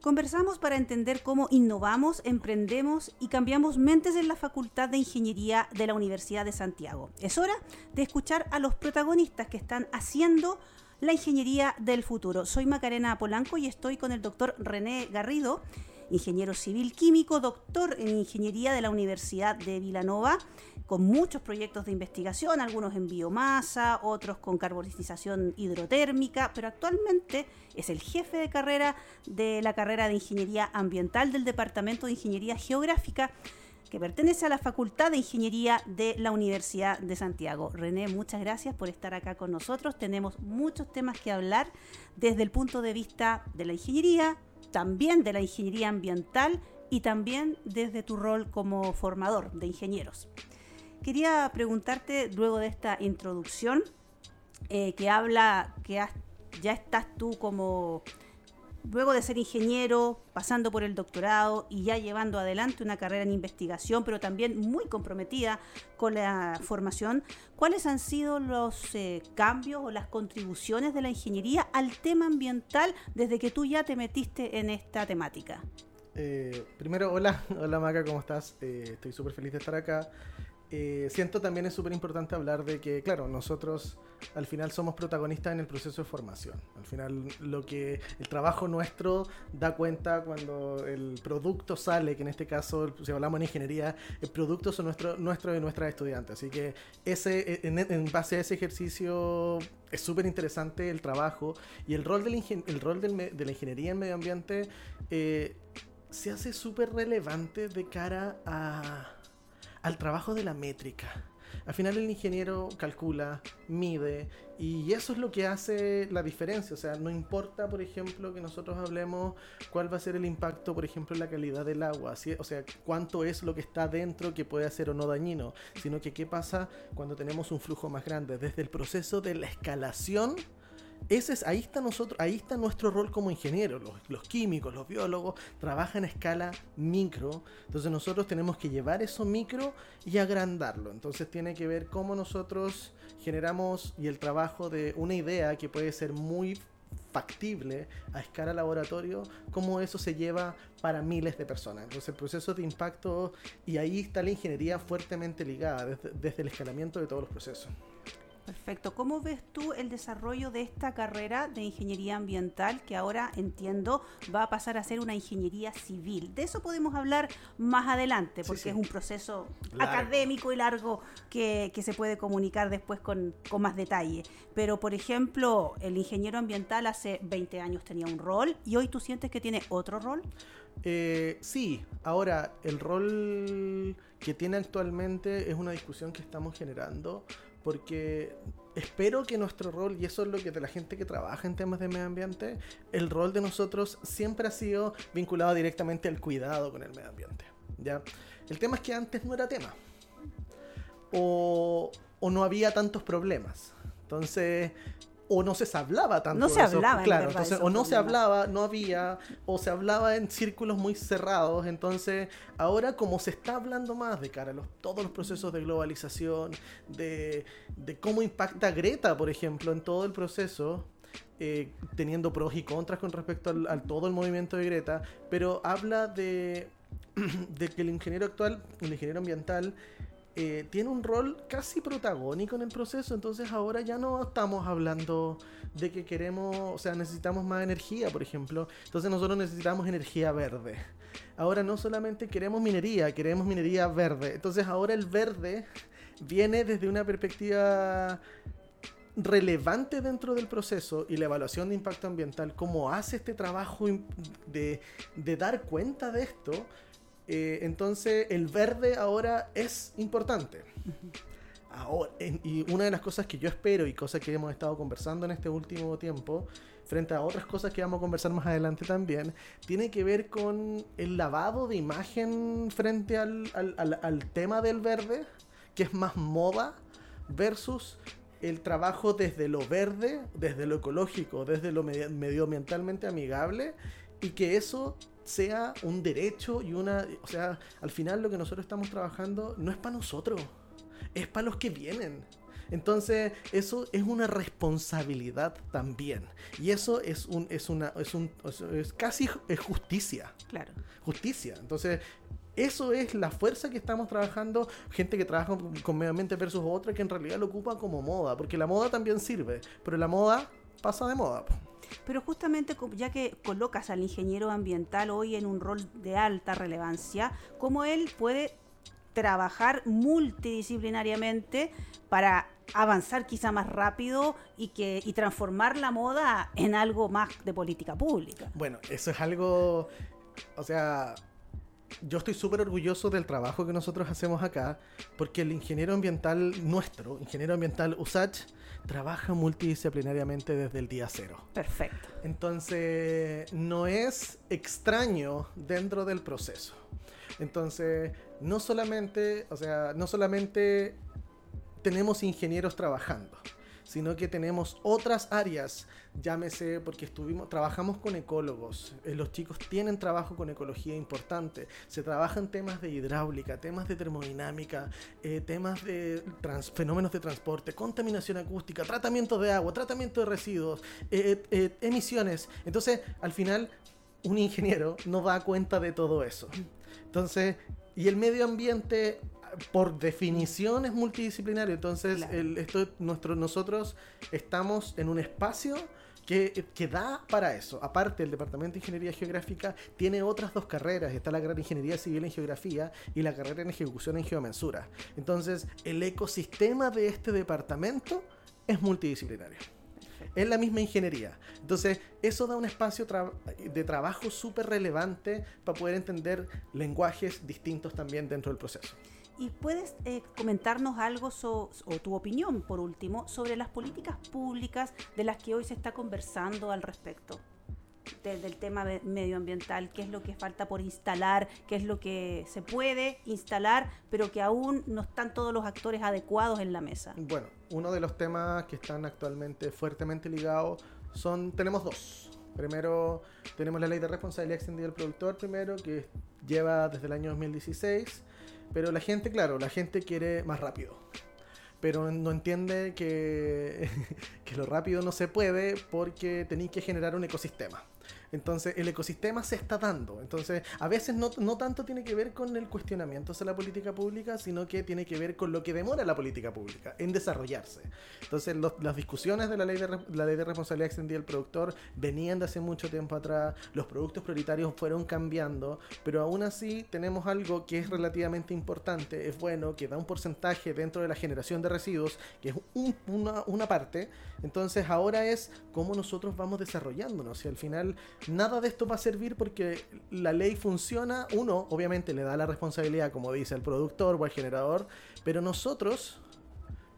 Conversamos para entender cómo innovamos, emprendemos y cambiamos mentes en la Facultad de Ingeniería de la Universidad de Santiago. Es hora de escuchar a los protagonistas que están haciendo la ingeniería del futuro. Soy Macarena Polanco y estoy con el doctor René Garrido, ingeniero civil químico, doctor en ingeniería de la Universidad de Vilanova, con muchos proyectos de investigación, algunos en biomasa, otros con carbonización hidrotérmica, pero actualmente es el jefe de carrera de la carrera de ingeniería ambiental del Departamento de Ingeniería Geográfica que pertenece a la Facultad de Ingeniería de la Universidad de Santiago. René, muchas gracias por estar acá con nosotros. Tenemos muchos temas que hablar desde el punto de vista de la ingeniería, también de la ingeniería ambiental y también desde tu rol como formador de ingenieros. Quería preguntarte, luego de esta introducción, eh, que habla que ya estás tú como, luego de ser ingeniero, pasando por el doctorado y ya llevando adelante una carrera en investigación, pero también muy comprometida con la formación, ¿cuáles han sido los eh, cambios o las contribuciones de la ingeniería al tema ambiental desde que tú ya te metiste en esta temática? Eh, primero, hola, hola Maca, ¿cómo estás? estoy súper feliz de estar acá. Eh, siento también es súper importante hablar de que, claro, nosotros al final somos protagonistas en el proceso de formación. Al final lo que el trabajo nuestro da cuenta cuando el producto sale, que en este caso, si hablamos en ingeniería, el producto son nuestro, nuestro y nuestras estudiantes. Así que ese, en, base a ese ejercicio es súper interesante el trabajo y el rol, del el rol de la ingeniería en medio ambiente eh, se hace súper relevante de cara a al trabajo de la métrica. Al final el ingeniero calcula, mide y eso es lo que hace la diferencia. O sea, no importa, por ejemplo, que nosotros hablemos cuál va a ser el impacto, por ejemplo, en la calidad del agua. O sea, cuánto es lo que está dentro que puede ser o no dañino. Sino que qué pasa cuando tenemos un flujo más grande. Desde el proceso de la escalación ese es, ahí está nosotros, ahí está nuestro rol como ingenieros. Los, químicos, los biólogos trabajan a escala micro. Entonces nosotros tenemos que llevar eso micro y agrandarlo. Entonces tiene que ver cómo nosotros generamos y el trabajo de una idea que puede ser muy factible a escala laboratorio, cómo eso se lleva para miles de personas. Entonces el proceso de impacto y ahí está la ingeniería fuertemente ligada desde el escalamiento de todos los procesos. Perfecto. ¿Cómo ves tú el desarrollo de esta carrera de ingeniería ambiental que ahora entiendo va a pasar a ser una ingeniería civil? De eso podemos hablar más adelante porque es un proceso académico y largo que, se puede comunicar después con, más detalle. Pero, por ejemplo, el ingeniero ambiental hace 20 años tenía un rol y hoy tú sientes que tiene otro rol. Eh, sí, ahora el rol que tiene actualmente es una discusión que estamos generando porque espero que nuestro rol, y eso es lo que de la gente que trabaja en temas de medio ambiente, el rol de nosotros siempre ha sido vinculado directamente al cuidado con el medio ambiente. ¿ya? El tema es que antes no era tema. O, o no había tantos problemas. Entonces, o no se hablaba tanto. No se hablaba, claro. Entonces, o no se hablaba, no había, o se hablaba en círculos muy cerrados. Entonces, ahora como se está hablando más de cara a los, todos los procesos de globalización, de, cómo impacta Greta, por ejemplo, en todo el proceso, eh, teniendo pros y contras con respecto al, todo el movimiento de Greta, pero habla de, de que el ingeniero actual, el ingeniero ambiental, eh, tiene un rol casi protagónico en el proceso, entonces ahora ya no estamos hablando de que queremos, o sea, necesitamos más energía, por ejemplo, entonces nosotros necesitamos energía verde. Ahora no solamente queremos minería, queremos minería verde, entonces ahora el verde viene desde una perspectiva relevante dentro del proceso y la evaluación de impacto ambiental, cómo hace este trabajo de, de dar cuenta de esto, eh, entonces el verde ahora es importante. Ahora, y una de las cosas que yo espero y cosas que hemos estado conversando en este último tiempo, frente a otras cosas que vamos a conversar más adelante también, tiene que ver con el lavado de imagen frente al, al tema del verde, que es más moda, versus el trabajo desde lo verde, desde lo ecológico, desde lo medioambientalmente amigable, y que eso sea un derecho y una... O sea, al final lo que nosotros estamos trabajando no es para nosotros, es para los que vienen. Entonces, eso es una responsabilidad también. Y eso es un, es una, es un, es casi es justicia. Claro. Justicia. Entonces, eso es la fuerza que estamos trabajando, gente que trabaja con medio ambiente versus otra que en realidad lo ocupa como moda, porque la moda también sirve, pero la moda pasa de moda. Pero justamente ya que colocas al ingeniero ambiental hoy en un rol de alta relevancia, ¿cómo él puede trabajar multidisciplinariamente para avanzar quizá más rápido y que y transformar la moda en algo más de política pública. Bueno, eso es algo, o sea, yo estoy súper orgulloso del trabajo que nosotros hacemos acá, porque el ingeniero ambiental nuestro, ingeniero ambiental USACH, trabaja multidisciplinariamente desde el día cero. Perfecto. Entonces, no es extraño dentro del proceso. Entonces, no solamente, o sea, no solamente tenemos ingenieros trabajando, sino que tenemos otras áreas, llámese porque estuvimos, trabajamos con ecólogos, eh, los chicos tienen trabajo con ecología importante, se trabajan temas de hidráulica, temas de termodinámica, eh, temas de fenómenos de transporte, contaminación acústica, tratamiento de agua, tratamiento de residuos, eh, emisiones. Entonces, al final, un ingeniero no da cuenta de todo eso. Entonces, y el medio ambiente por definición es multidisciplinario. Entonces, esto, nuestro, nosotros estamos en un espacio que, que, da para eso. Aparte, el Departamento de Ingeniería Geográfica tiene otras dos carreras. Está la carrera Ingeniería Civil en Geografía y la carrera en Ejecución en Geomensura. Entonces, el ecosistema de este departamento es multidisciplinario es la misma ingeniería. Entonces, eso da un espacio de trabajo súper relevante para poder entender lenguajes distintos también dentro del proceso. ¿Y puedes eh, comentarnos algo o tu opinión, por último, sobre las políticas públicas de las que hoy se está conversando al respecto? del tema medioambiental, qué es lo que falta por instalar, qué es lo que se puede instalar, pero que aún no están todos los actores adecuados en la mesa. Bueno, uno de los temas que están actualmente fuertemente ligados son, tenemos dos. Primero, tenemos la ley de responsabilidad extendida del productor, primero, que lleva desde el año 2016, pero la gente, claro, la gente quiere más rápido pero no entiende que, que, lo rápido no se puede porque tenéis que generar un ecosistema. Entonces el ecosistema se está dando. Entonces a veces no, no, tanto tiene que ver con el cuestionamiento de la política pública, sino que tiene que ver con lo que demora la política pública en desarrollarse. Entonces las discusiones de la ley de, la ley de responsabilidad extendida del productor venían de hace mucho tiempo atrás, los productos prioritarios fueron cambiando, pero aún así tenemos algo que es relativamente importante, es bueno, que da un porcentaje dentro de la generación de residuos, que es una, una parte. Entonces ahora es cómo nosotros vamos desarrollándonos y al final nada de esto va a servir porque la ley funciona. Uno, obviamente, le da la responsabilidad, como dice el productor o el generador, pero nosotros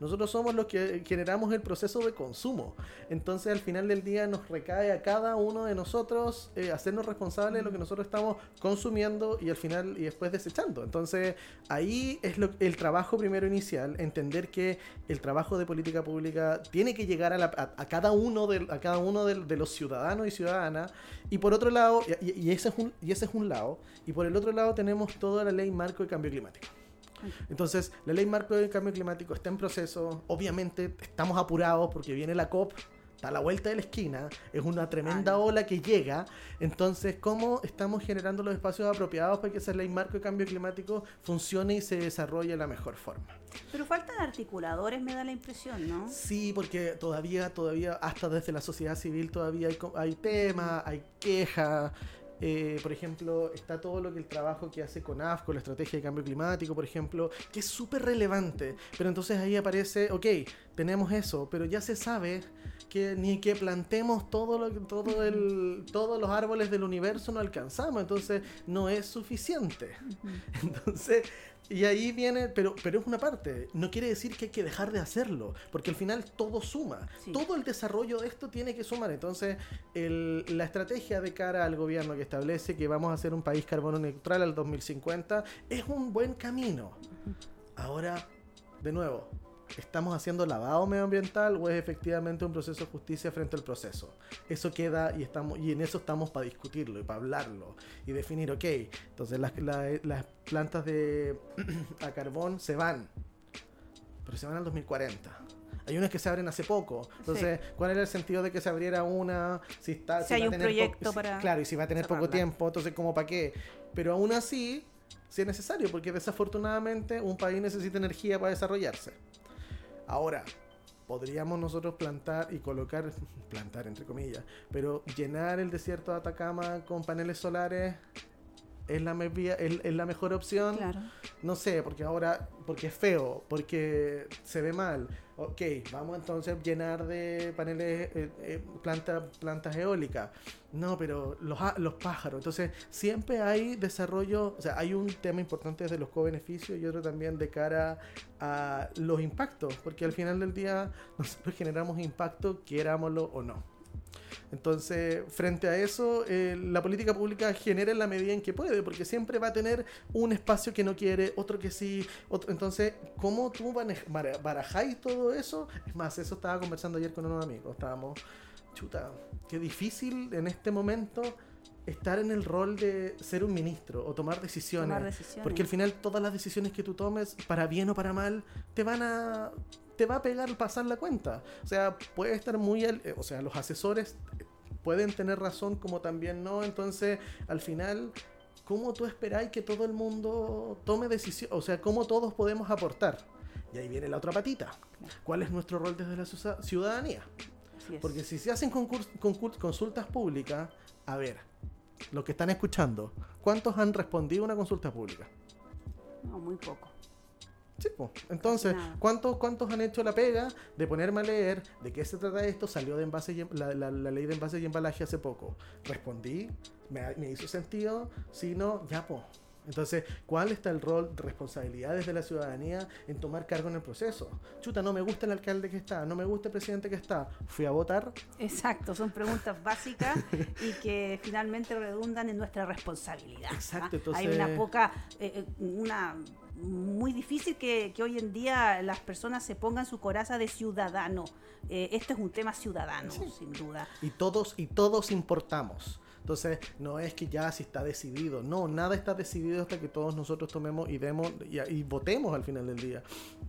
nosotros somos los que generamos el proceso de consumo. Entonces al final del día nos recae a cada uno de nosotros eh, hacernos responsables de lo que nosotros estamos consumiendo y al final y después desechando. Entonces ahí es lo, el trabajo primero inicial, entender que el trabajo de política pública tiene que llegar a, cada uno, de, a cada uno de, los ciudadanos y ciudadanas. Y por otro lado, y, ese es un, y ese es un lado, y por el otro lado tenemos toda la ley marco de cambio climático. Entonces, la ley marco de cambio climático está en proceso. Obviamente, estamos apurados porque viene la COP, está a la vuelta de la esquina, es una tremenda ola que llega. Entonces, ¿cómo estamos generando los espacios apropiados para que esa ley marco de cambio climático funcione y se desarrolle de la mejor forma? Pero faltan articuladores, me da la impresión, ¿no? Sí, porque todavía, todavía, hasta desde la sociedad civil todavía hay, hay temas, hay quejas. Eh, por ejemplo, está todo lo que el trabajo que hace con AFCO, la estrategia de cambio climático, por ejemplo, que es súper relevante. Pero entonces ahí aparece, ok, tenemos eso, pero ya se sabe que ni que plantemos todo lo, todo el, todos los árboles del universo no alcanzamos, entonces no es suficiente. Entonces y ahí viene, pero, pero es una parte, no quiere decir que hay que dejar de hacerlo, porque al final todo suma, todo el desarrollo de esto tiene que sumar. Entonces, la estrategia de cara al gobierno que establece que vamos a ser un país carbono neutral al 2050 es un buen camino. Ahora, de nuevo, ¿Estamos haciendo lavado medioambiental o es efectivamente un proceso de justicia frente al proceso? Eso queda y, estamos, y en eso estamos para discutirlo y para hablarlo y definir, ok, entonces las, las plantas de a carbón se van, pero se van al 2040. Hay unas que se abren hace poco. Entonces, ¿cuál era el sentido de que se abriera una? Si, está, si, hay un proyecto para. Claro, y si va a tener poco tiempo, entonces, ¿cómo para qué? Pero aún así, si es necesario, porque desafortunadamente un país necesita energía para desarrollarse. Ahora, podríamos nosotros plantar y colocar, plantar entre comillas, pero llenar el desierto de Atacama con paneles solares es la, es, la mejor opción. No sé, porque ahora, porque es feo, porque se ve mal. Ok, vamos entonces a llenar de paneles, eh, eh, plantas eólicas. No, pero los, los pájaros. Entonces, siempre hay desarrollo, o sea, hay un tema importante desde los co-beneficios y otro también de cara a los impactos, porque al final del día nosotros generamos impacto, querámoslo o no. Entonces, frente a eso, eh, la política pública genera en la medida en que puede, porque siempre va a tener un espacio que no quiere, otro que sí, otro. Entonces, ¿cómo tú barajáis todo eso? Es más, eso estaba conversando ayer con unos amigos. Estábamos, chuta, qué difícil en este momento estar en el rol de ser un ministro o tomar decisiones, tomar decisiones. Porque al final todas las decisiones que tú tomes, para bien o para mal, te van a te va a pegar pasar la cuenta. O sea, puede estar muy... Eh, o sea, los asesores pueden tener razón como también no. Entonces, al final, ¿cómo tú esperáis que todo el mundo tome decisiones? O sea, ¿cómo todos podemos aportar? Y ahí viene la otra patita. ¿Cuál es nuestro rol desde la ciudadanía? Porque si se hacen consultas públicas, a ver, los que están escuchando, ¿cuántos han respondido a una consulta pública? No, muy poco. Sí, Entonces, ¿cuántos, ¿cuántos han hecho la pega de ponerme a leer de qué se trata esto? Salió de envase y, em, la, la, ley de envase y embalaje hace poco. Respondí, me, me hizo sentido, si no, ya pues. Entonces, ¿cuál está el rol de responsabilidades de la ciudadanía en tomar cargo en el proceso? Chuta, no me gusta el alcalde que está, no me gusta el presidente que está, fui a votar. Exacto, son preguntas básicas y que finalmente redundan en nuestra responsabilidad. Exacto, entonces... Hay una poca, eh, eh, una muy difícil que, hoy en día las personas se pongan su coraza de ciudadano. Eh, este es un tema ciudadano, sin duda. Y todos, y todos importamos. Entonces, no es que ya si está decidido, no, nada está decidido hasta que todos nosotros tomemos y demos y, votemos al final del día.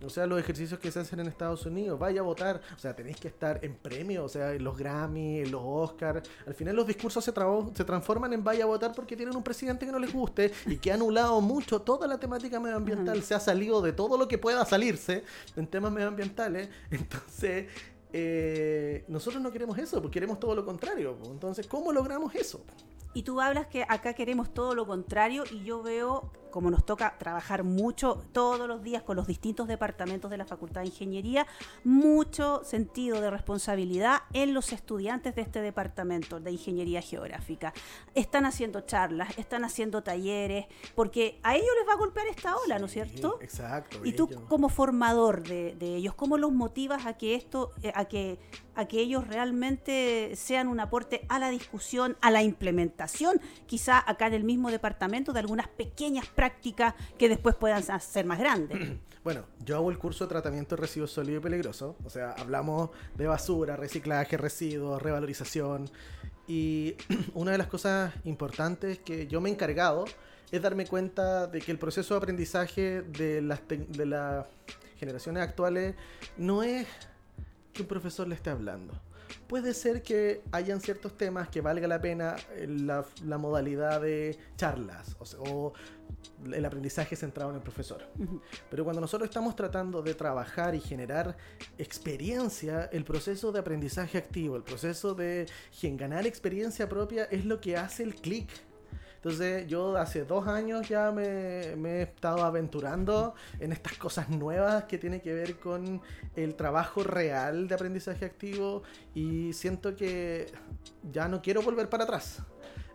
O sea, los ejercicios que se hacen en Estados Unidos, vaya a votar, o sea, tenéis que estar en premio, o sea, en los Grammy, en los Oscars. Al final los discursos se, se transforman en vaya a votar porque tienen un presidente que no les guste y que ha anulado mucho toda la temática medioambiental, se ha salido de todo lo que pueda salirse en temas medioambientales. Entonces, eh, nosotros no queremos eso, porque queremos todo lo contrario. Entonces, ¿cómo logramos eso? Y tú hablas que acá queremos todo lo contrario y yo veo como nos toca trabajar mucho todos los días con los distintos departamentos de la Facultad de Ingeniería, mucho sentido de responsabilidad en los estudiantes de este departamento de Ingeniería Geográfica. Están haciendo charlas, están haciendo talleres, porque a ellos les va a golpear esta ola, ¿no es cierto? Exacto. Y tú como formador de, ellos, ¿cómo los motivas a que esto, eh, a que a que ellos realmente sean un aporte a la discusión, a la implementación, quizá acá en el mismo departamento, de algunas pequeñas prácticas que después puedan ser más grandes. Bueno, yo hago el curso de tratamiento de residuos sólidos y peligrosos, o sea, hablamos de basura, reciclaje, residuos, revalorización, y una de las cosas importantes que yo me he encargado es darme cuenta de que el proceso de aprendizaje de las, de las generaciones actuales no es que un profesor le esté hablando. Puede ser que hayan ciertos temas que valga la pena eh, la, la modalidad de charlas o, el aprendizaje centrado en el profesor. Pero cuando nosotros estamos tratando de trabajar y generar experiencia, el proceso de aprendizaje activo, el proceso de ganar experiencia propia es lo que hace el clic entonces yo hace dos años ya me, he estado aventurando en estas cosas nuevas que tienen que ver con el trabajo real de aprendizaje activo y siento que ya no quiero volver para atrás.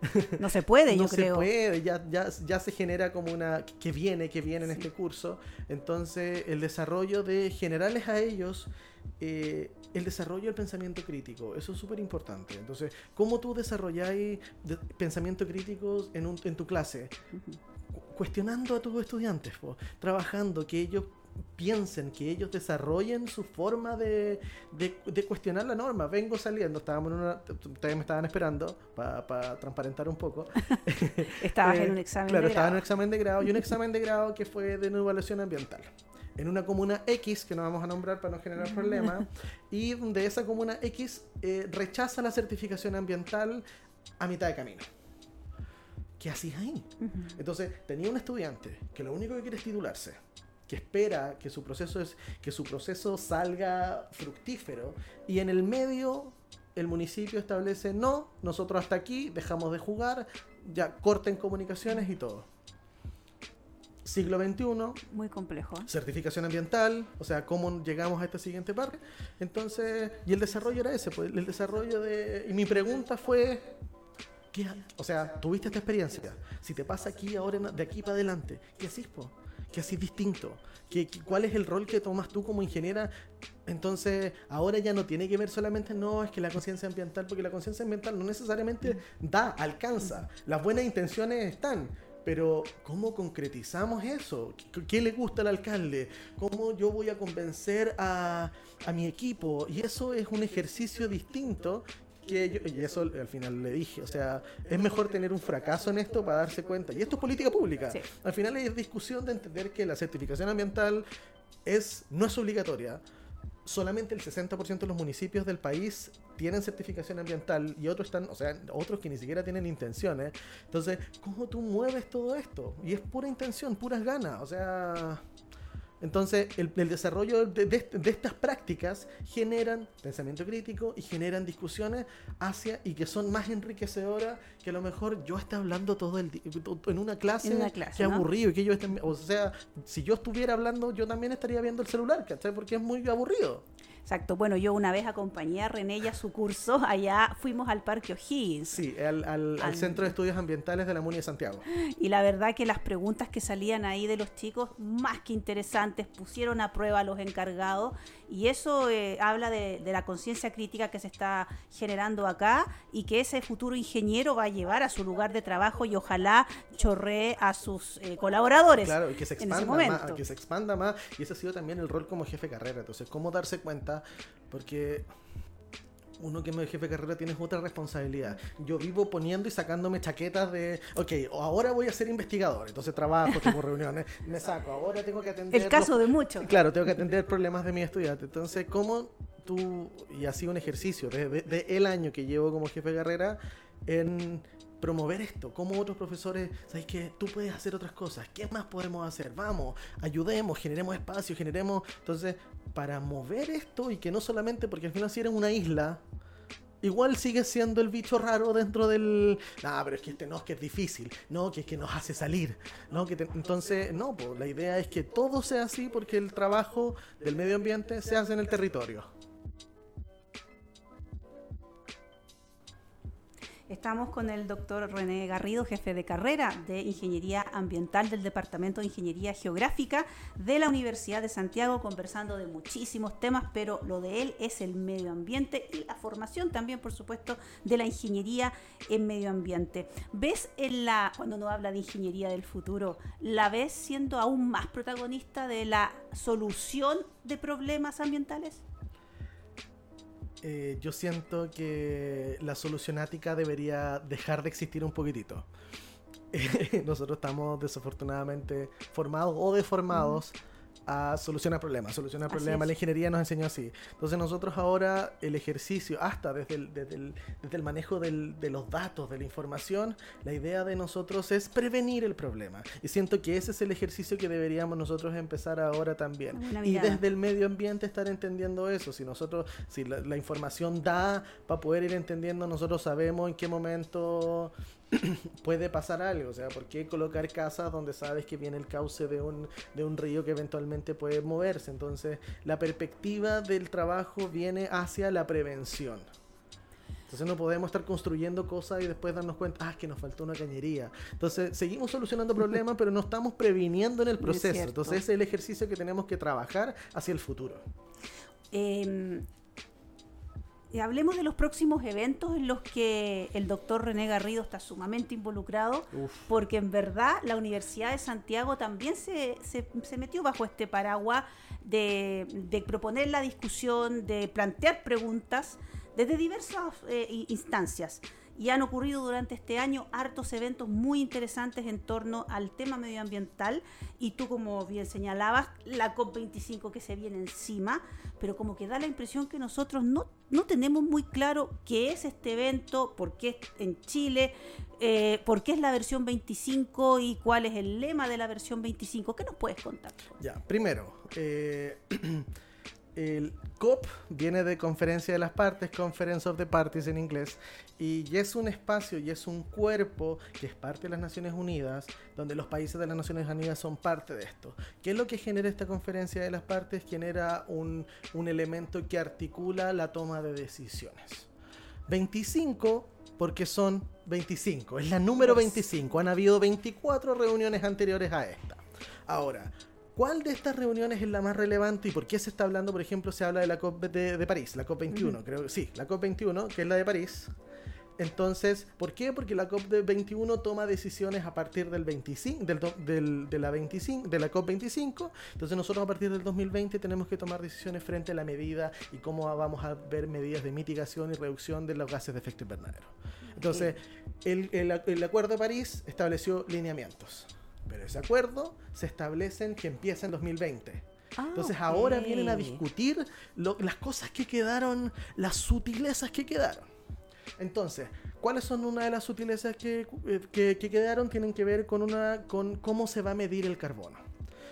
No se puede, yo creo. No se puede, ya, ya, ya se genera como una... que viene, que viene en este curso. Entonces el desarrollo de generarles a ellos eh, el desarrollo del pensamiento crítico. Eso es súper importante. Entonces, ¿cómo tú desarrolláis pensamiento crítico en, en tu clase? Cuestionando a tus estudiantes, trabajando, que ellos piensen, que ellos desarrollen su forma de, de, cuestionar la norma. Vengo saliendo, estábamos en una, ustedes me estaban esperando para transparentar un poco. Estabas en un examen de grado. Claro, estaba en un examen de grado y un examen de grado que fue de una evaluación ambiental. en una comuna X, que no vamos a nombrar para no generar problemas, y donde esa comuna X eh, rechaza la certificación ambiental a mitad de camino. ¿Qué hacís ahí? Entonces, tenía un estudiante que lo único que quiere es titularse, que espera que su proceso es que su proceso salga fructífero y en el medio el municipio establece no, nosotros hasta aquí dejamos de jugar, ya corten comunicaciones y todo. Siglo XXI. Muy complejo. Certificación ambiental, o sea, cómo llegamos a esta siguiente parte. Entonces, y el desarrollo era ese, pues el desarrollo de... Y mi pregunta fue, ¿qué, o sea, tuviste esta experiencia. Si te pasa aquí, ahora, de aquí para adelante, ¿qué haces, po? ¿Qué haces distinto? ¿Qué, cuál es el rol que tomas tú como ingeniera? Entonces, ahora ya no tiene que ver solamente, no, es que la conciencia ambiental, porque la conciencia ambiental no necesariamente da, alcanza. Las buenas intenciones están, pero ¿cómo concretizamos eso? ¿Qué, le gusta al alcalde? ¿Cómo yo voy a convencer a, a, mi equipo? Y eso es un ejercicio distinto que y eso al final le dije, o sea, es mejor tener un fracaso en esto para darse cuenta. Y esto es política pública. Al final es discusión de entender que la certificación ambiental es, no es obligatoria. Solamente el 60% de los municipios del país tienen certificación ambiental y otros están, o sea, otros que ni siquiera tienen intenciones. Entonces, ¿cómo tú mueves todo esto? Y es pura intención, puras ganas. O sea, entonces, el, desarrollo de, estas prácticas generan pensamiento crítico y generan discusiones hacia y que son más enriquecedoras que a lo mejor yo esté hablando todo el día en una clase, en que aburrido y que yo esté, o sea, si yo estuviera hablando, yo también estaría viendo el celular, ¿cachai? Porque es muy aburrido. Exacto. Bueno, yo una vez acompañé a René y a su curso, allá fuimos al Parque O'Higgins. Sí, al, Centro de Estudios Ambientales de la MUNI de Santiago. Y la verdad que las preguntas que salían ahí de los chicos, más que interesantes, pusieron a prueba a los encargados y eso eh, habla de, la conciencia crítica que se está generando acá y que ese futuro ingeniero va a llevar a su lugar de trabajo y ojalá chorree a sus eh, colaboradores. Claro, y que se expanda más, que se expanda más. Y ese ha sido también el rol como jefe de carrera. Entonces, cómo darse cuenta, porque uno que es jefe de carrera tienes otra responsabilidad. Yo vivo poniendo y sacándome chaquetas de, ok, ahora voy a ser investigador, entonces trabajo, tengo reuniones, me saco, ahora tengo que atender... El caso de muchos. Claro, tengo que atender problemas de mi estudiante. Entonces, ¿cómo tú, y ha sido un ejercicio desde de, el año que llevo como jefe de carrera, en promover esto, como otros profesores, sabes que tú puedes hacer otras cosas, ¿qué más podemos hacer? Vamos, ayudemos, generemos espacio, generemos, entonces, para mover esto y que no solamente, porque al final si eres una isla, igual sigue siendo el bicho raro dentro del. Ah, pero es que este no, es que es difícil. No, que es que nos hace salir. No, que entonces, no, pues la idea es que todo sea así porque el trabajo del medio ambiente se hace en el territorio. Estamos con el doctor René Garrido, jefe de carrera de Ingeniería Ambiental del Departamento de Ingeniería Geográfica de la Universidad de Santiago, conversando de muchísimos temas, pero lo de él es el medio ambiente y la formación también, por supuesto, de la ingeniería en medio ambiente. ¿Ves en la, cuando uno habla de ingeniería del futuro, la ves siendo aún más protagonista de la solución de problemas ambientales? Eh, yo siento que la solucionática debería dejar de existir un poquitito. nosotros estamos desafortunadamente formados o deformados a solucionar problemas. Solucionar problemas, la ingeniería nos enseñó así. Entonces nosotros ahora el ejercicio, hasta desde el, desde el, desde el manejo del, de los datos, de la información, la idea de nosotros es prevenir el problema. Y siento que ese es el ejercicio que deberíamos nosotros empezar ahora también. Y desde el medio ambiente estar entendiendo eso. Si nosotros, si la, la información da para poder ir entendiendo, nosotros sabemos en qué momento puede pasar algo. O sea, ¿por qué colocar casas donde sabes que viene el cauce de un, de un río que eventualmente puede moverse? Entonces, la perspectiva del trabajo viene hacia la prevención. Entonces no podemos estar construyendo cosas y después darnos cuenta, ah, es que nos faltó una cañería. Entonces seguimos solucionando problemas, pero no estamos previniendo en el proceso. Entonces ese es el ejercicio que tenemos que trabajar hacia el futuro. Eh, hablemos de los próximos eventos en los que el doctor René Garrido está sumamente involucrado, porque en verdad la Universidad de Santiago también se, se, metió bajo este paraguas de, de, proponer la discusión, de plantear preguntas desde diversas eh, instancias. Y han ocurrido durante este año hartos eventos muy interesantes en torno al tema medioambiental y tú como bien señalabas, la COP25 que se viene encima, pero como que da la impresión que nosotros no, no tenemos muy claro qué es este evento, por qué en Chile, eh, por qué es la versión 25 y cuál es el lema de la versión 25. ¿Qué nos puedes contar? Ya, primero, eh, el COP viene de Conferencia de las Partes, Conference of the Parties en inglés, y es un espacio y es un cuerpo que es parte de las Naciones Unidas, donde los países de las Naciones Unidas son parte de esto. ¿Qué es lo que genera esta Conferencia de las Partes? Genera un, un elemento que articula la toma de decisiones. 25 porque son 25, es la número 25, han habido 24 reuniones anteriores a esta. Ahora, ¿Cuál de estas reuniones es la más relevante y por qué se está hablando, por ejemplo, se habla de la COP de, París, la COP 21, creo que sí, la COP 21, que es la de París. Entonces, ¿por qué? Porque la COP de 21 toma decisiones a partir del 25, del, de la 25, de la COP 25. Entonces nosotros a partir del 2020 tenemos que tomar decisiones frente a la medida y cómo vamos a ver medidas de mitigación y reducción de los gases de efecto invernadero. Entonces, el, el acuerdo de París estableció lineamientos. Pero ese acuerdo se establece que empieza en 2020. Ah, Entonces ahora vienen a discutir las cosas que quedaron, las sutilezas que quedaron. Entonces, ¿cuáles son una de las sutilezas que, eh, que, que, quedaron? Tienen que ver con, una, con cómo se va a medir el carbono.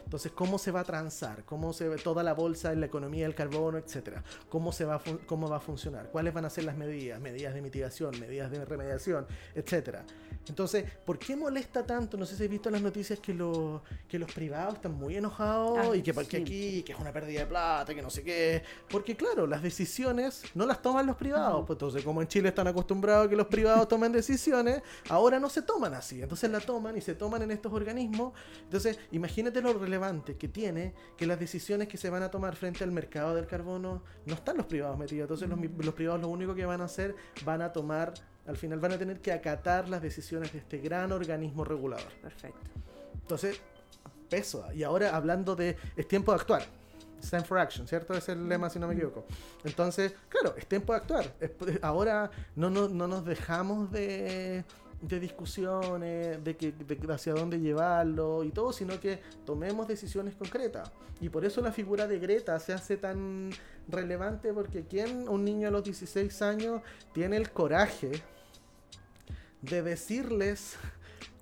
Entonces, ¿cómo se va a transar? ¿Cómo se ve toda la bolsa en la economía del carbono, etcétera? ¿Cómo, se va ¿Cómo va a funcionar? ¿Cuáles van a ser las medidas? Medidas de mitigación, medidas de remediación, etcétera. Entonces, ¿por qué molesta tanto? No sé si habéis visto las noticias que, lo, que los privados están muy enojados ah, y que porque aquí, que es una pérdida de plata, que no sé qué. Porque claro, las decisiones no las toman los privados. Pues entonces, como en Chile están acostumbrados a que los privados tomen decisiones, ahora no se toman así. Entonces la toman y se toman en estos organismos. Entonces, imagínate lo relevante que tiene que las decisiones que se van a tomar frente al mercado del carbono no están los privados metidos. Entonces los, privados lo único que van a hacer van a tomar, al final van a tener que acatar las decisiones de este gran organismo regulador. Perfecto. Entonces, peso. Y ahora hablando de, es tiempo de actuar. It's time for action, ¿cierto? Es el lema, si no me equivoco. Entonces, claro, es tiempo de actuar. ahora no, no, no nos dejamos de de discusiones, de, que, de hacia dónde llevarlo y todo, sino que tomemos decisiones concretas. Y por eso la figura de Greta se hace tan relevante, porque ¿quién, un niño a los 16 años, tiene el coraje de decirles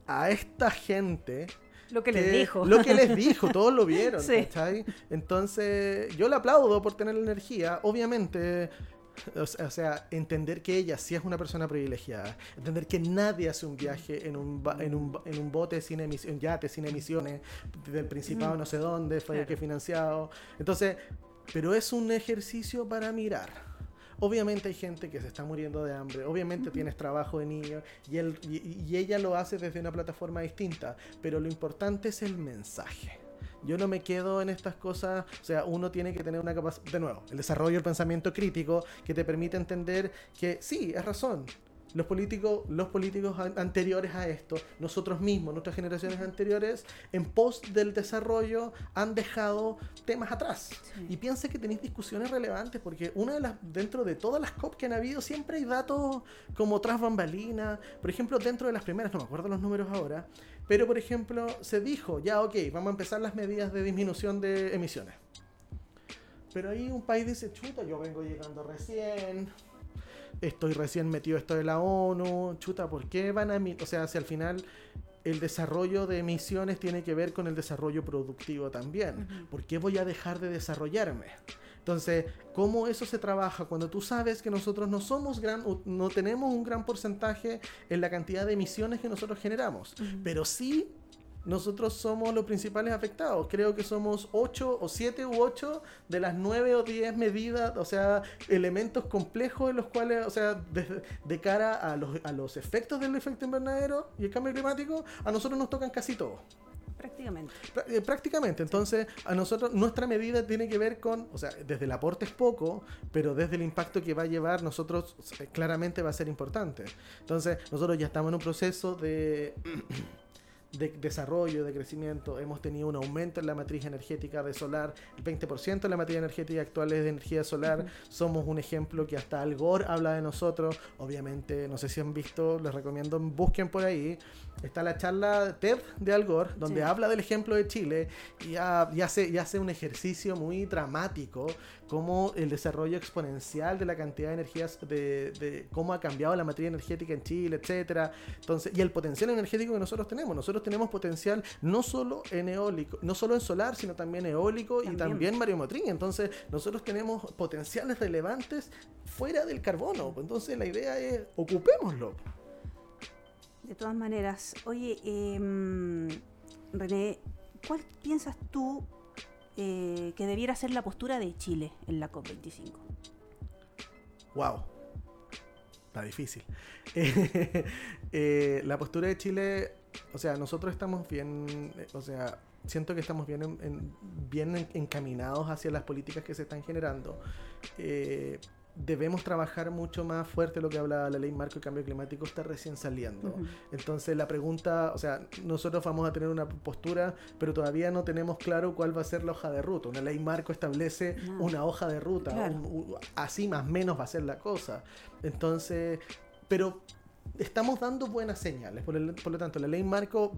a esta gente lo que, les dijo. Lo que les dijo, todos lo vieron. Entonces, yo le aplaudo por tener la energía. Obviamente, o sea, entender que ella sí es una persona privilegiada, entender que nadie hace un viaje en un, en un, en un bote sin emisión, yate sin emisiones, del Principado no sé dónde, fue que financiado. Entonces, pero es un ejercicio para mirar. Obviamente hay gente que se está muriendo de hambre, obviamente tienes trabajo de niño y, él, y ella lo hace desde una plataforma distinta, pero lo importante es el mensaje. Yo no me quedo en estas cosas, o sea, uno tiene que tener una capacidad, de nuevo, el desarrollo del pensamiento crítico que te permite entender que sí, es razón, los políticos, los políticos anteriores a esto, nosotros mismos, nuestras generaciones anteriores, en post del desarrollo, han dejado temas atrás. Y piense que tenéis discusiones relevantes, porque una de las, dentro de todas las COP que han habido, siempre hay datos como tras bambalina. Por ejemplo, dentro de las primeras, no me acuerdo los números ahora, pero por ejemplo, se dijo, ya, ok, vamos a empezar las medidas de disminución de emisiones. Pero ahí un país dice, chuta, yo vengo llegando recién, estoy recién metido esto de la ONU, chuta, ¿por qué van a... O sea, si al final el desarrollo de emisiones tiene que ver con el desarrollo productivo también. ¿Por qué voy a dejar de desarrollarme? Entonces, ¿cómo eso se trabaja cuando tú sabes que nosotros no somos gran, no tenemos un gran porcentaje en la cantidad de emisiones que nosotros generamos, pero sí nosotros somos los principales afectados. Creo que somos 8 o 7 u 8 de las 9 o 10 medidas, o sea, elementos complejos en los cuales, o sea, de, cara a los, a los efectos del efecto invernadero y el cambio climático, a nosotros nos tocan casi todos. Prácticamente. Eh, prácticamente. Entonces, a nosotros, nuestra medida tiene que ver con, o sea, desde el aporte es poco, pero desde el impacto que va a llevar, nosotros eh, claramente va a ser importante. Entonces, nosotros ya estamos en un proceso de de desarrollo, de crecimiento. Hemos tenido un aumento en la matriz energética de solar. El 20% de la matriz energética actual es de energía solar. Somos un ejemplo que hasta Al Gore habla de nosotros. Obviamente, no sé si han visto, les recomiendo busquen por ahí. Está la charla TED de Al Gore, donde habla del ejemplo de Chile y, hace, y hace un ejercicio muy dramático como el desarrollo exponencial de la cantidad de energías, de, cómo ha cambiado la materia energética en Chile, etcétera. Entonces, y el potencial energético que nosotros tenemos. Nosotros tenemos potencial no solo en eólico, no solo en solar, sino también eólico y también mareomotriz. Entonces, nosotros tenemos potenciales relevantes fuera del carbono. Entonces, la idea es ocupémoslo. De todas maneras, oye, em, René, ¿cuál piensas tú eh, que debiera ser la postura de Chile en la COP25? Wow. Está difícil. Eh, la postura de Chile, o sea, nosotros estamos bien, o sea, siento que estamos bien, bien encaminados hacia las políticas que se están generando. Eh, debemos trabajar mucho más fuerte lo que habla la ley marco de cambio climático está recién saliendo. Entonces la pregunta, o sea, nosotros vamos a tener una postura, pero todavía no tenemos claro cuál va a ser la hoja de ruta. Una ley marco establece una hoja de ruta, así más o menos va a ser la cosa. Entonces, pero estamos dando buenas señales. Por, lo tanto, la ley marco,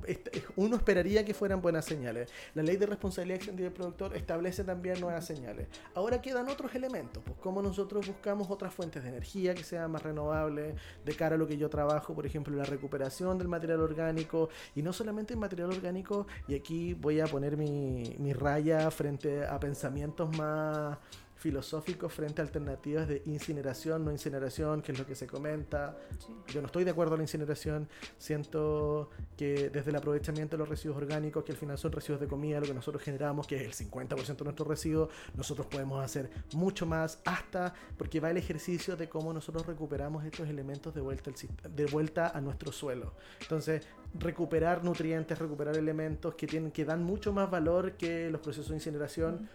uno esperaría que fueran buenas señales. La ley de responsabilidad extendida del productor establece también nuevas señales. Ahora quedan otros elementos, pues cómo nosotros buscamos otras fuentes de energía que sean más renovables, de cara a lo que yo trabajo, por ejemplo, la recuperación del material orgánico, y no solamente el material orgánico, y aquí voy a poner mi, mi raya frente a pensamientos más filosóficos frente a alternativas de incineración, no incineración, que es lo que se comenta. Yo no estoy de acuerdo a la incineración, siento que desde el aprovechamiento de los residuos orgánicos, que al final son residuos de comida, lo que nosotros generamos, que es el 50% de nuestros residuos, nosotros podemos hacer mucho más hasta porque va el ejercicio de cómo nosotros recuperamos estos elementos de vuelta, de vuelta a nuestro suelo. Entonces, recuperar nutrientes, recuperar elementos que, tienen, que dan mucho más valor que los procesos de incineración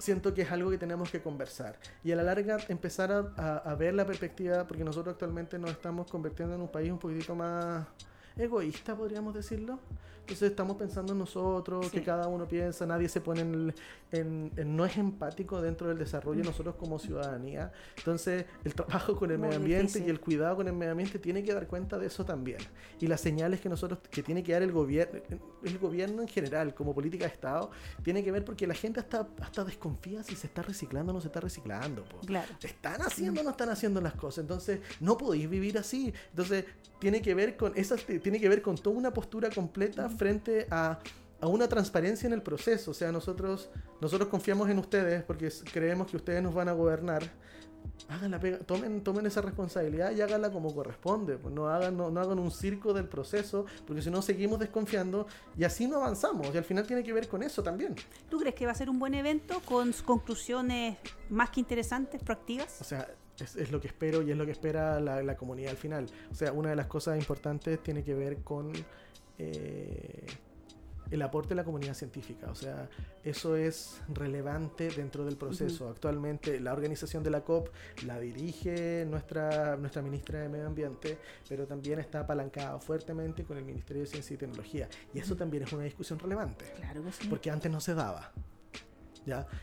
siento que es algo que tenemos que conversar. Y a la larga empezar a, ver la perspectiva, porque nosotros actualmente nos estamos convirtiendo en un país un poquitito más egoísta, podríamos decirlo. Entonces estamos pensando en nosotros, que cada uno piensa, nadie se pone en, no es empático dentro del desarrollo nosotros como ciudadanía. Entonces el trabajo con el medio ambiente y el cuidado con el medio ambiente tiene que dar cuenta de eso también. Y las señales que nosotros, que tiene que dar el gobierno, el gobierno en general como política de Estado, tiene que ver porque la gente hasta, hasta desconfía si se está reciclando o no se está reciclando. Claro. ¿Están haciendo o no están haciendo las cosas? Entonces no podéis vivir así. Entonces tiene que ver con esas, tiene que ver con toda una postura completa frente a, una transparencia en el proceso. O sea, nosotros, nosotros confiamos en ustedes porque creemos que ustedes nos van a gobernar. Hagan la tomen, tomen esa responsabilidad y háganla como corresponde. Pues no, hagan, no, hagan un circo del proceso, porque si no seguimos desconfiando y así no avanzamos. Y al final tiene que ver con eso también. ¿Tú crees que va a ser un buen evento con conclusiones más que interesantes, proactivas? O sea, es, lo que espero y es lo que espera la, comunidad al final. O sea, una de las cosas importantes tiene que ver con eh, el aporte de la comunidad científica. O sea, eso es relevante dentro del proceso. Actualmente la organización de la COP la dirige nuestra, nuestra ministra de Medio Ambiente, pero también está apalancada fuertemente con el Ministerio de Ciencia y Tecnología. Y eso también es una discusión relevante. Claro que sí. Porque antes no se daba.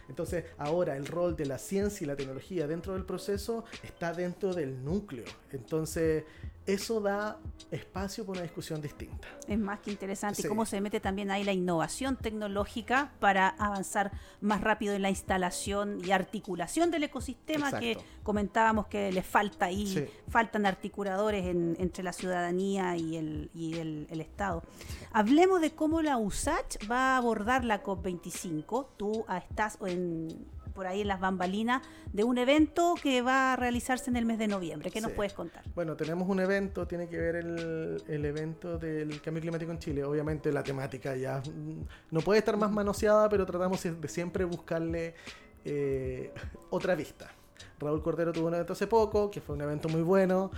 Entonces, ahora el rol de la ciencia y la tecnología dentro del proceso está dentro del núcleo. Entonces, eso da espacio para una discusión distinta. Es más que interesante. Y cómo se mete también ahí la innovación tecnológica para avanzar más rápido en la instalación y articulación del ecosistema que comentábamos que le falta ahí, faltan articuladores entre la ciudadanía y el, y el, el Estado. Hablemos de cómo la USACH va a abordar la COP25. Tú estás en por ahí en las bambalinas de un evento que va a realizarse en el mes de noviembre. ¿Qué nos puedes contar? Bueno, tenemos un evento, tiene que ver el, el, evento del cambio climático en Chile. Obviamente la temática ya mm, no puede estar más manoseada, pero tratamos de siempre buscarle eh, otra vista. Raúl Cordero tuvo un evento hace poco, que fue un evento muy bueno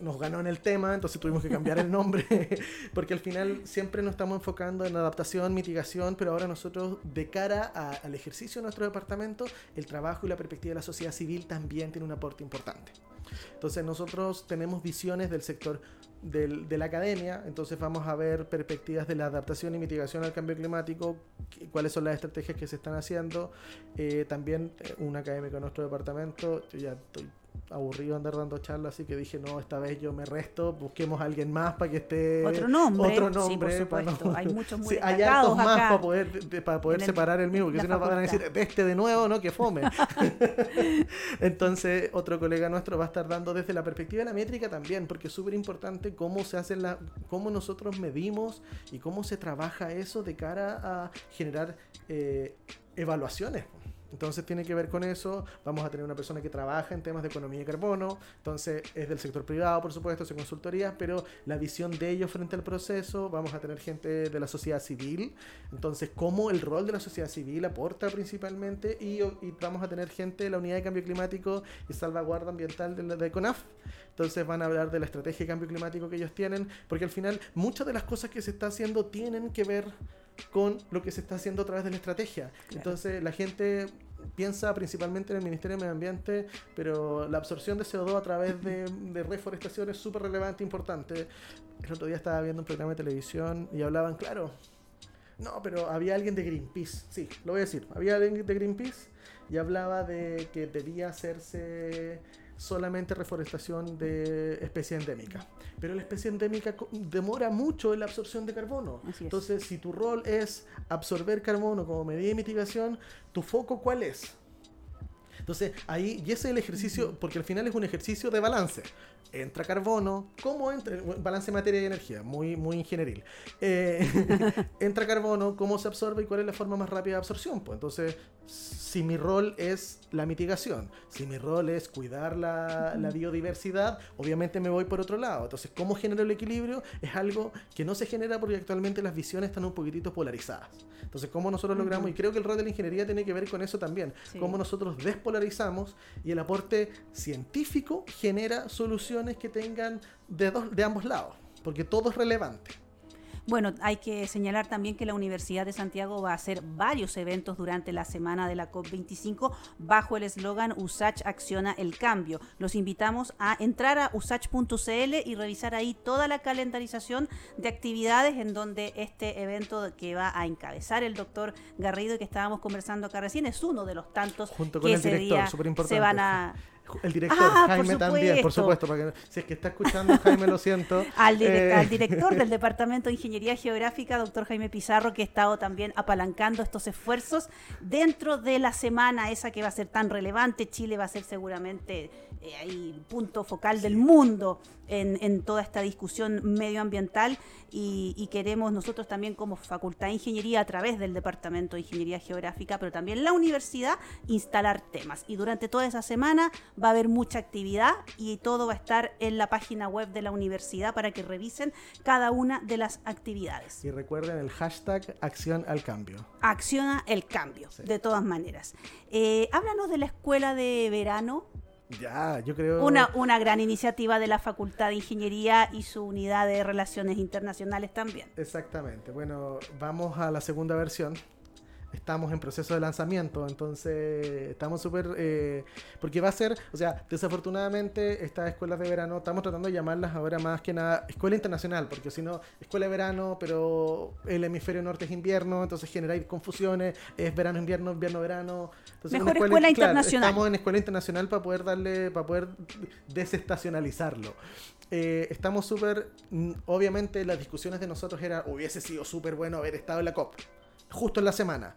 nos ganó en el tema, entonces tuvimos que cambiar el nombre, porque al final siempre nos estamos enfocando en adaptación, mitigación, pero ahora nosotros, de cara al ejercicio de nuestro departamento, el trabajo y la perspectiva de la sociedad civil también tiene un aporte importante. Entonces nosotros tenemos visiones del sector del, de la academia, entonces vamos a ver perspectivas de la adaptación y mitigación al cambio climático, cuáles son las estrategias que se están haciendo. Eh, también eh, un académico de nuestro departamento, yo ya estoy aburrido andar dando charlas, así que dije, no, esta vez yo me resto, busquemos a alguien más para que esté... Otro nombre, otro nombre sí, por supuesto. Hay muchos muy sí, hay hartos más para poder, para poder separar el, mismo, porque si no van a decir, este de nuevo, ¿no? Que fome. Entonces, otro colega nuestro va a estar dando desde la perspectiva de la métrica también, porque es súper importante cómo se hace la, cómo nosotros medimos y cómo se trabaja eso de cara a generar eh, evaluaciones. Entonces tiene que ver con eso. Vamos a tener una persona que trabaja en temas de economía y carbono. Entonces es del sector privado, por supuesto, es consultoría, pero la visión de ellos frente al proceso. Vamos a tener gente de la sociedad civil. Entonces, cómo el rol de la sociedad civil aporta principalmente. Y, vamos a tener gente de la unidad de cambio climático y salvaguarda ambiental de, la, de CONAF. Entonces van a hablar de la estrategia de cambio climático que ellos tienen, porque al final muchas de las cosas que se está haciendo tienen que ver con lo que se está haciendo a través de la estrategia. Entonces la gente piensa principalmente en el Ministerio de Medio Ambiente, pero la absorción de CO2 a través de, reforestación es súper relevante importante. El otro día estaba viendo un programa de televisión y hablaban, claro, no, pero había alguien de Greenpeace, sí, lo voy a decir, había alguien de Greenpeace y hablaba de que debía hacerse solamente reforestación de especie endémica. Pero la especie endémica demora mucho en la absorción de carbono. Entonces, si tu rol es absorber carbono como medida de mitigación, ¿tu foco cuál es? Entonces, ahí, y ese es el ejercicio, porque al final es un ejercicio de balance entra carbono, ¿cómo entra? Balance materia y energía, muy, muy ingenieril. Eh, entra carbono, ¿cómo se absorbe y cuál es la forma más rápida de absorción? Pues entonces, si mi rol es la mitigación, si mi rol es cuidar la, la, biodiversidad, obviamente me voy por otro lado. Entonces, ¿cómo genero el equilibrio? Es algo que no se genera porque actualmente las visiones están un poquitito polarizadas. Entonces, ¿cómo nosotros logramos? Y creo que el rol de la ingeniería tiene que ver con eso también. Cómo nosotros despolarizamos y el aporte científico genera soluciones que tengan de, dos, de ambos lados, porque todo es relevante. Bueno, hay que señalar también que la Universidad de Santiago va a hacer varios eventos durante la semana de la COP25 bajo el eslogan USACH acciona el cambio. Los invitamos a entrar a usach.cl y revisar ahí toda la calendarización de actividades en donde este evento que va a encabezar el doctor Garrido y que estábamos conversando acá recién es uno de los tantos Junto que el ese día se van a el director, ah, Jaime también, por supuesto, si es que está escuchando, Jaime, lo siento. al, eh, al, director del Departamento de Ingeniería Geográfica, doctor Jaime Pizarro, que ha estado también apalancando estos esfuerzos dentro de la semana esa que va a ser tan relevante. Chile va a ser seguramente el eh, punto focal del mundo en, en, toda esta discusión medioambiental y, y, queremos nosotros también como Facultad de Ingeniería a través del Departamento de Ingeniería Geográfica, pero también la universidad, instalar temas. Y durante toda esa semana va a haber mucha actividad y todo va a estar en la página web de la universidad para que revisen cada una de las actividades. Y recuerden el hashtag Acción al Cambio. Acciona el cambio, de todas maneras. Eh, háblanos de la escuela de verano. Ya, yo creo. Una, una gran iniciativa de la Facultad de Ingeniería y su unidad de Relaciones Internacionales también. Exactamente. Bueno, vamos a la segunda versión estamos en proceso de lanzamiento, entonces estamos súper... Eh, porque va a ser, o sea, desafortunadamente estas escuelas de verano, estamos tratando de llamarlas ahora más que nada escuela internacional, porque si no, escuela de verano, pero el hemisferio norte es invierno, entonces genera confusiones, es verano, invierno, invierno, verano. Entonces, Mejor escuela, internacional. Estamos en escuela internacional para poder darle, para poder desestacionalizarlo. Eh, estamos súper, mm, obviamente las discusiones de nosotros era, hubiese sido súper bueno haber estado en la COP justo en la semana.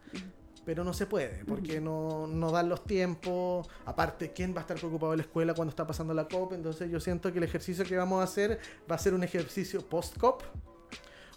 Pero no se puede, porque no, no dan los tiempos. Aparte, ¿quién va a estar preocupado en la escuela cuando está pasando la COP? Entonces yo siento que el ejercicio que vamos a hacer va a ser un ejercicio post-COP.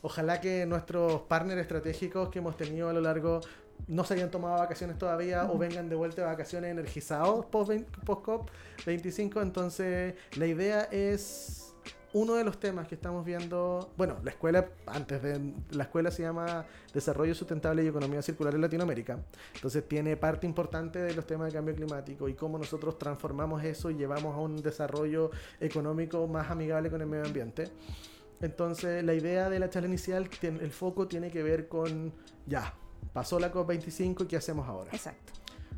Ojalá que nuestros partners estratégicos que hemos tenido a lo largo no se hayan tomado vacaciones todavía o vengan de vuelta de vacaciones energizados post-COP 25. Entonces, la idea es uno de los temas que estamos viendo, bueno, la escuela, antes de, la escuela se llama Desarrollo Sustentable y Economía Circular en Latinoamérica, entonces tiene parte importante de los temas de cambio climático y cómo nosotros transformamos eso y llevamos a un desarrollo económico más amigable con el medio ambiente. Entonces, la idea de la charla inicial, el foco tiene que ver con, ya, pasó la COP25 y qué hacemos ahora. Exacto.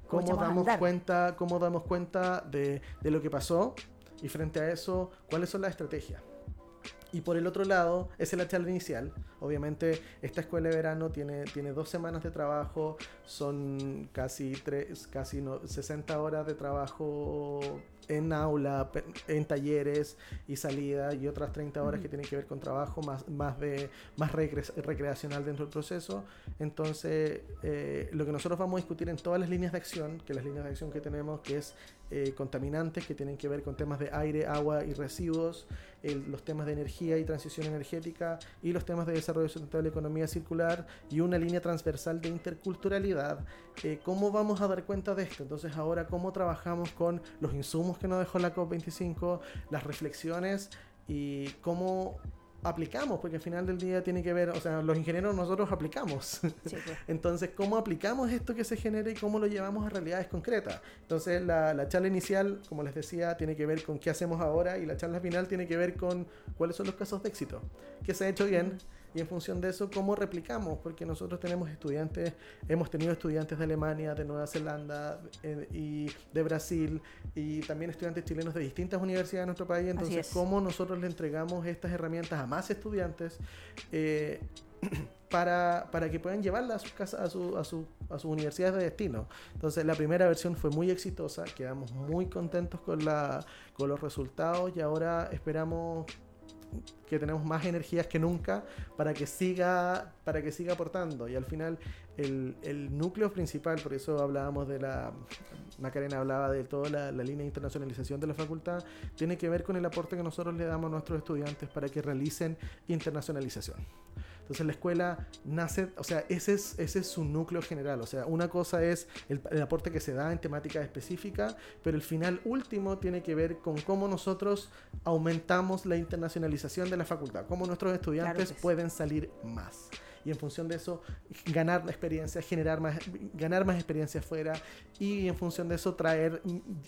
¿Cómo damos, cuenta, cómo damos cuenta de, de lo que pasó? Y frente a eso, ¿cuáles son las estrategias? Y por el otro lado, es la charla inicial. Obviamente, esta escuela de verano tiene, tiene dos semanas de trabajo, son casi, tres, casi 60 horas de trabajo en aula, en talleres y salida y otras 30 horas que tienen que ver con trabajo más, más, de, más recreacional dentro del proceso. Entonces, eh, lo que nosotros vamos a discutir en todas las líneas de acción, que las líneas de acción que tenemos, que es eh, contaminantes, que tienen que ver con temas de aire, agua y residuos, los temas de energía y transición energética y los temas de desarrollo sustentable, economía circular y una línea transversal de interculturalidad. Eh, ¿Cómo vamos a dar cuenta de esto? Entonces ahora, ¿cómo trabajamos con los insumos que nos dejó la COP25, las reflexiones y cómo aplicamos, porque al final del día tiene que ver, o sea, los ingenieros nosotros aplicamos. Pues. Entonces, ¿cómo aplicamos esto que se genera y cómo lo llevamos a realidades concretas? Entonces, la, la, charla inicial, como les decía, tiene que ver con qué hacemos ahora y la charla final tiene que ver con cuáles son los casos de éxito, qué se ha hecho bien y en función de eso cómo replicamos, porque nosotros tenemos estudiantes, hemos tenido estudiantes de Alemania, de Nueva Zelanda y de Brasil y también estudiantes chilenos de distintas universidades de nuestro país, entonces cómo nosotros le entregamos estas herramientas a más estudiantes. Eh, para, para, que puedan llevarla a sus casas, a, su, a, su, a sus universidades de destino. Entonces la primera versión fue muy exitosa, quedamos muy contentos con, la, con los resultados y ahora esperamos que tenemos más energías que nunca para que siga, para que siga aportando. Y al final el, el núcleo principal, por eso hablábamos de la, Macarena hablaba de toda la, la, línea de internacionalización de la facultad, tiene que ver con el aporte que nosotros le damos a nuestros estudiantes para que realicen internacionalización. Entonces la escuela nace, o sea, ese es, ese es su núcleo general. O sea, una cosa es el, aporte que se da en temáticas específicas, pero el final último tiene que ver con cómo nosotros aumentamos la internacionalización de la facultad, cómo nuestros estudiantes pueden salir más y en función de eso ganar experiencia, generar más, ganar más experiencia afuera y en función de eso traer,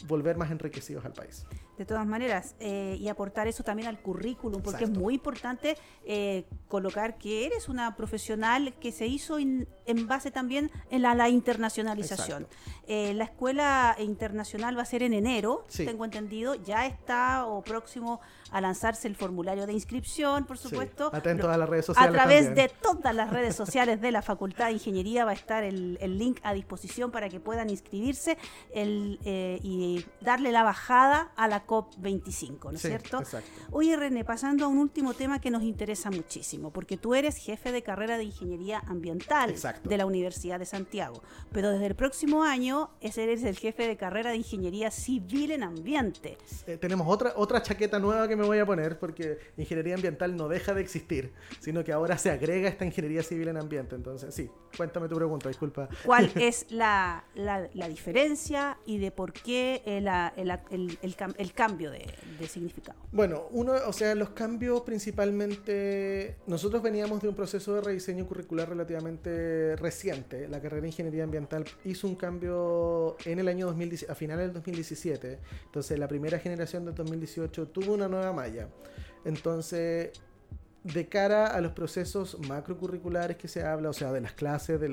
volver más enriquecidos al país. De todas maneras, eh, y aportar eso también al currículum, porque es muy importante eh, colocar que eres una profesional que se hizo en base también en la, internacionalización. Eh, la escuela internacional va a ser en enero, tengo entendido, ya está o próximo a lanzarse el formulario de inscripción, por supuesto. Atento a las redes sociales. A través de todas las redes sociales de la Facultad de Ingeniería va a estar el, link a disposición para que puedan inscribirse el, eh, y darle la bajada a la COP25, ¿no es cierto? Exacto. Oye, René, pasando a un último tema que nos interesa muchísimo, porque tú eres jefe de carrera de Ingeniería Ambiental de la Universidad de Santiago, pero desde el próximo año eres el jefe de carrera de Ingeniería Civil en Ambiente. Eh, tenemos otra, otra chaqueta nueva que me voy a poner, porque Ingeniería Ambiental no deja de existir, sino que ahora se agrega esta Ingeniería Civil en Ambiente. Entonces, sí, cuéntame tu pregunta, disculpa. ¿Cuál es la, la, diferencia y de por qué el, el, el, cambio de, de, significado? Bueno, uno, o sea, los cambios principalmente, nosotros veníamos de un proceso de rediseño curricular relativamente reciente. La carrera de Ingeniería Ambiental hizo un cambio en el año 2017, a finales del 2017. Entonces, la primera generación del 2018 tuvo una nueva malla. Entonces, de cara a los procesos macrocurriculares que se habla, o sea, de las clases, de,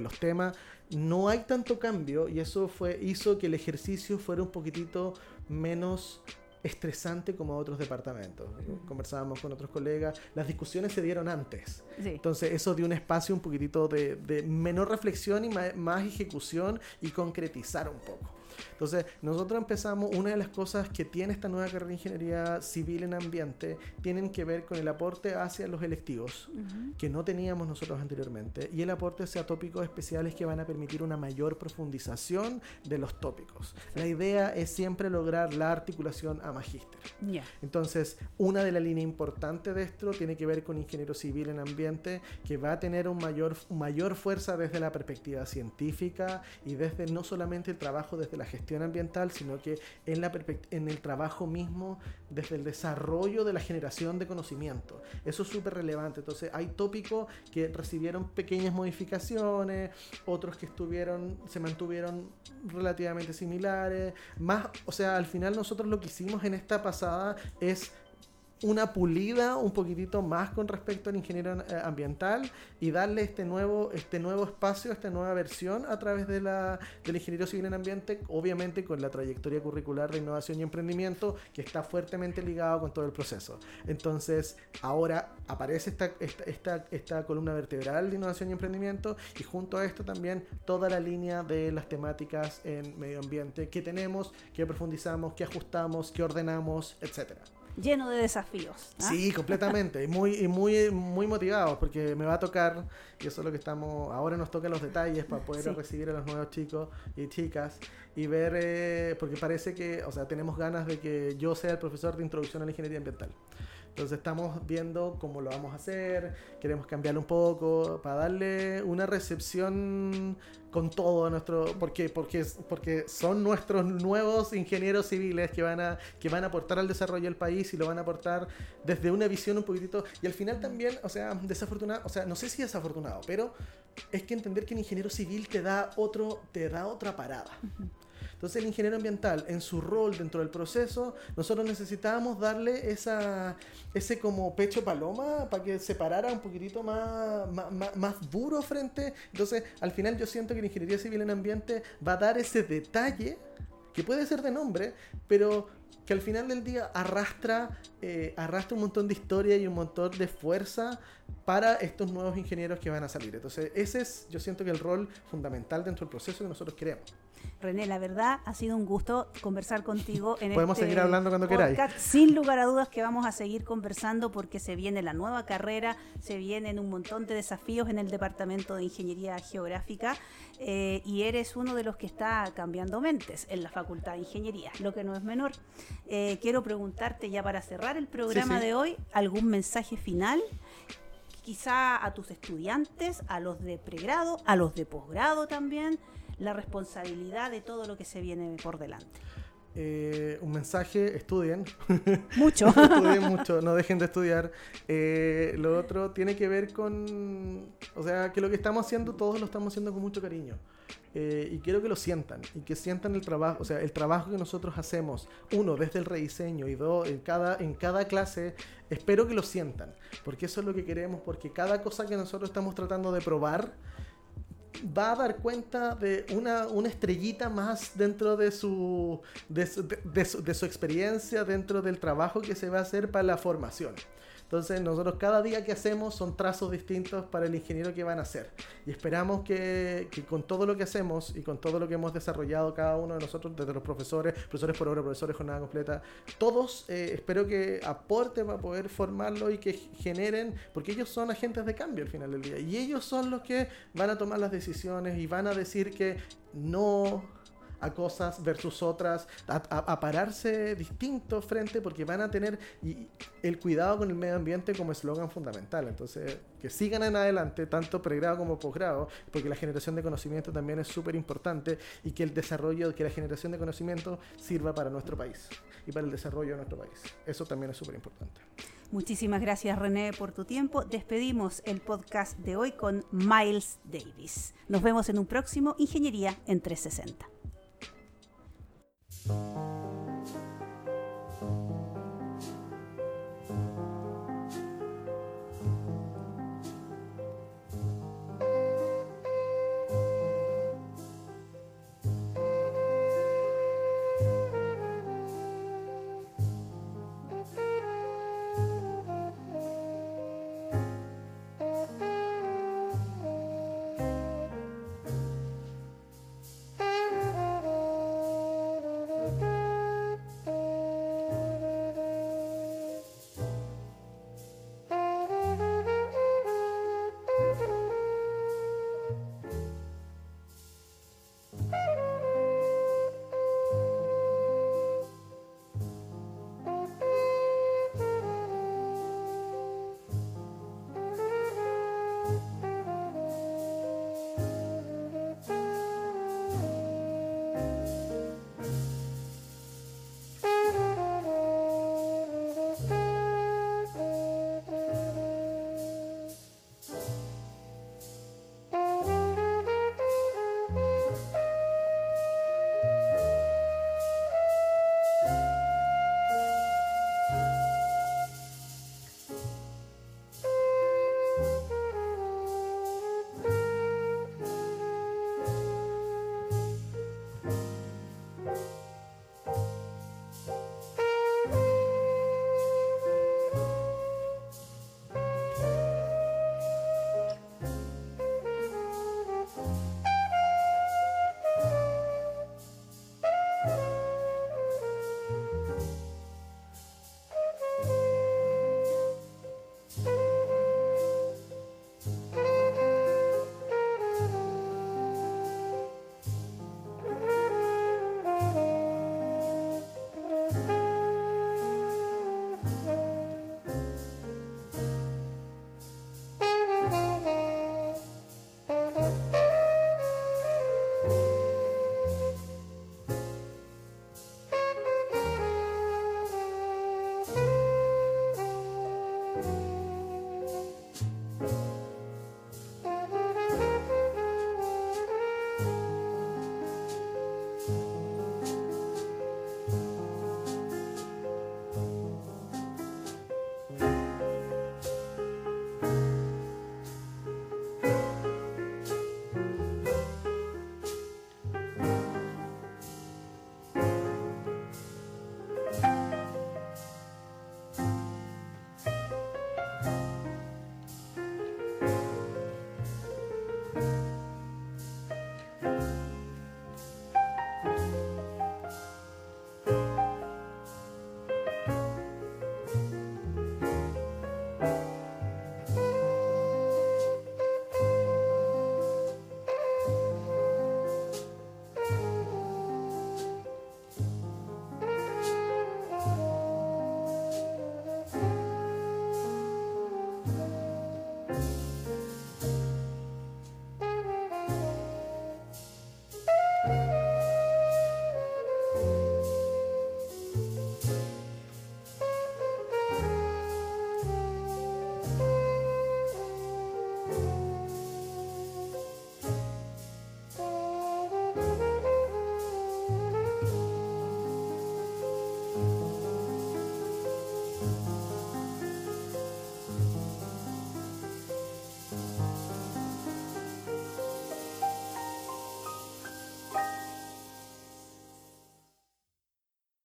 los temas, no hay tanto cambio y eso fue, hizo que el ejercicio fuera un poquitito menos estresante como otros departamentos. Conversábamos con otros colegas, las discusiones se dieron antes. Entonces eso dio un espacio un poquitito de, menor reflexión y más ejecución y concretizar un poco. Entonces, nosotros empezamos, una de las cosas que tiene esta nueva carrera de ingeniería civil en ambiente, tienen que ver con el aporte hacia los electivos, que no teníamos nosotros anteriormente, y el aporte hacia tópicos especiales que van a permitir una mayor profundización de los tópicos. La idea es siempre lograr la articulación a magíster. Entonces, una de las líneas importantes de esto tiene que ver con ingeniero civil en ambiente, que va a tener un mayor, mayor fuerza desde la perspectiva científica y desde no solamente el trabajo desde la gestión ambiental, sino que en, la en el trabajo mismo, desde el desarrollo de la generación de conocimiento. Eso es súper relevante. Entonces, hay tópicos que recibieron pequeñas modificaciones, otros que estuvieron, se mantuvieron relativamente similares. Más, o sea, al final nosotros lo que hicimos en esta pasada es una pulida un poquitito más con respecto al ingeniero eh, ambiental y darle este nuevo, este nuevo espacio, esta nueva versión a través de la, del ingeniero civil en ambiente, obviamente con la trayectoria curricular de innovación y emprendimiento que está fuertemente ligado con todo el proceso. Entonces, ahora aparece esta, esta, esta, esta columna vertebral de innovación y emprendimiento y junto a esto también toda la línea de las temáticas en medio ambiente que tenemos, que profundizamos, que ajustamos, que ordenamos, etcétera lleno de desafíos. ¿ah? Sí, completamente. Y muy, muy, muy motivados porque me va a tocar, y eso es lo que estamos, ahora nos tocan los detalles para poder recibir a los nuevos chicos y chicas y ver, eh, porque parece que, o sea, tenemos ganas de que yo sea el profesor de introducción a la ingeniería ambiental. Entonces estamos viendo cómo lo vamos a hacer, queremos cambiarlo un poco para darle una recepción con todo nuestro porque porque porque son nuestros nuevos ingenieros civiles que van a que van a aportar al desarrollo del país y lo van a aportar desde una visión un poquitito y al final también, o sea, desafortunado, o sea, no sé si desafortunado, pero es que entender que el ingeniero civil te da otro te da otra parada. Entonces el ingeniero ambiental, en su rol dentro del proceso, nosotros necesitábamos darle esa, ese como pecho paloma para que se parara un poquitito más, más, más, duro frente. Entonces al final yo siento que la ingeniería civil en ambiente va a dar ese detalle que puede ser de nombre, pero que al final del día arrastra, eh, arrastra un montón de historia y un montón de fuerza para estos nuevos ingenieros que van a salir. Entonces, ese es, yo siento que el rol fundamental dentro del proceso que nosotros queremos. René, la verdad ha sido un gusto conversar contigo en Podemos este seguir hablando cuando queráis. Sin lugar a dudas que vamos a seguir conversando porque se viene la nueva carrera, se vienen un montón de desafíos en el Departamento de Ingeniería Geográfica eh, y eres uno de los que está cambiando mentes en la Facultad de Ingeniería, lo que no es menor. Eh, quiero preguntarte ya para cerrar el programa de hoy, ¿algún mensaje final? Quizá a tus estudiantes, a los de pregrado, a los de posgrado también, la responsabilidad de todo lo que se viene por delante. Eh, un mensaje, estudien. Mucho. estudien mucho, no dejen de estudiar. Eh, lo otro tiene que ver con, o sea, que lo que estamos haciendo, todos lo estamos haciendo con mucho cariño. Eh, y quiero que lo sientan y que sientan el trabajo, o sea, el trabajo que nosotros hacemos, uno, desde el rediseño y dos, en cada, en cada clase, espero que lo sientan, porque eso es lo que queremos, porque cada cosa que nosotros estamos tratando de probar, va a dar cuenta de una, una estrellita más dentro de su, de su, experiencia, dentro del trabajo que se va a hacer para la formación. Entonces nosotros cada día que hacemos son trazos distintos para el ingeniero que van a hacer. Y esperamos que, con todo lo que hacemos y con todo lo que hemos desarrollado cada uno de nosotros, desde los profesores, profesores por obra, profesores jornada completa, todos eh, espero que aporten para poder formarlo y que generen, porque ellos son agentes de cambio al final del día. Y ellos son los que van a tomar las decisiones y van a decir que no a cosas versus otras, a, pararse distintos frente porque van a tener el cuidado con el medio ambiente como eslogan fundamental. Entonces, que sigan en adelante, tanto pregrado como posgrado, porque la generación de conocimiento también es súper importante y que el desarrollo, que la generación de conocimiento sirva para nuestro país y para el desarrollo de nuestro país. Eso también es súper importante. Muchísimas gracias René por tu tiempo. Despedimos el podcast de hoy con Miles Davis. Nos vemos en un próximo Ingeniería en 360.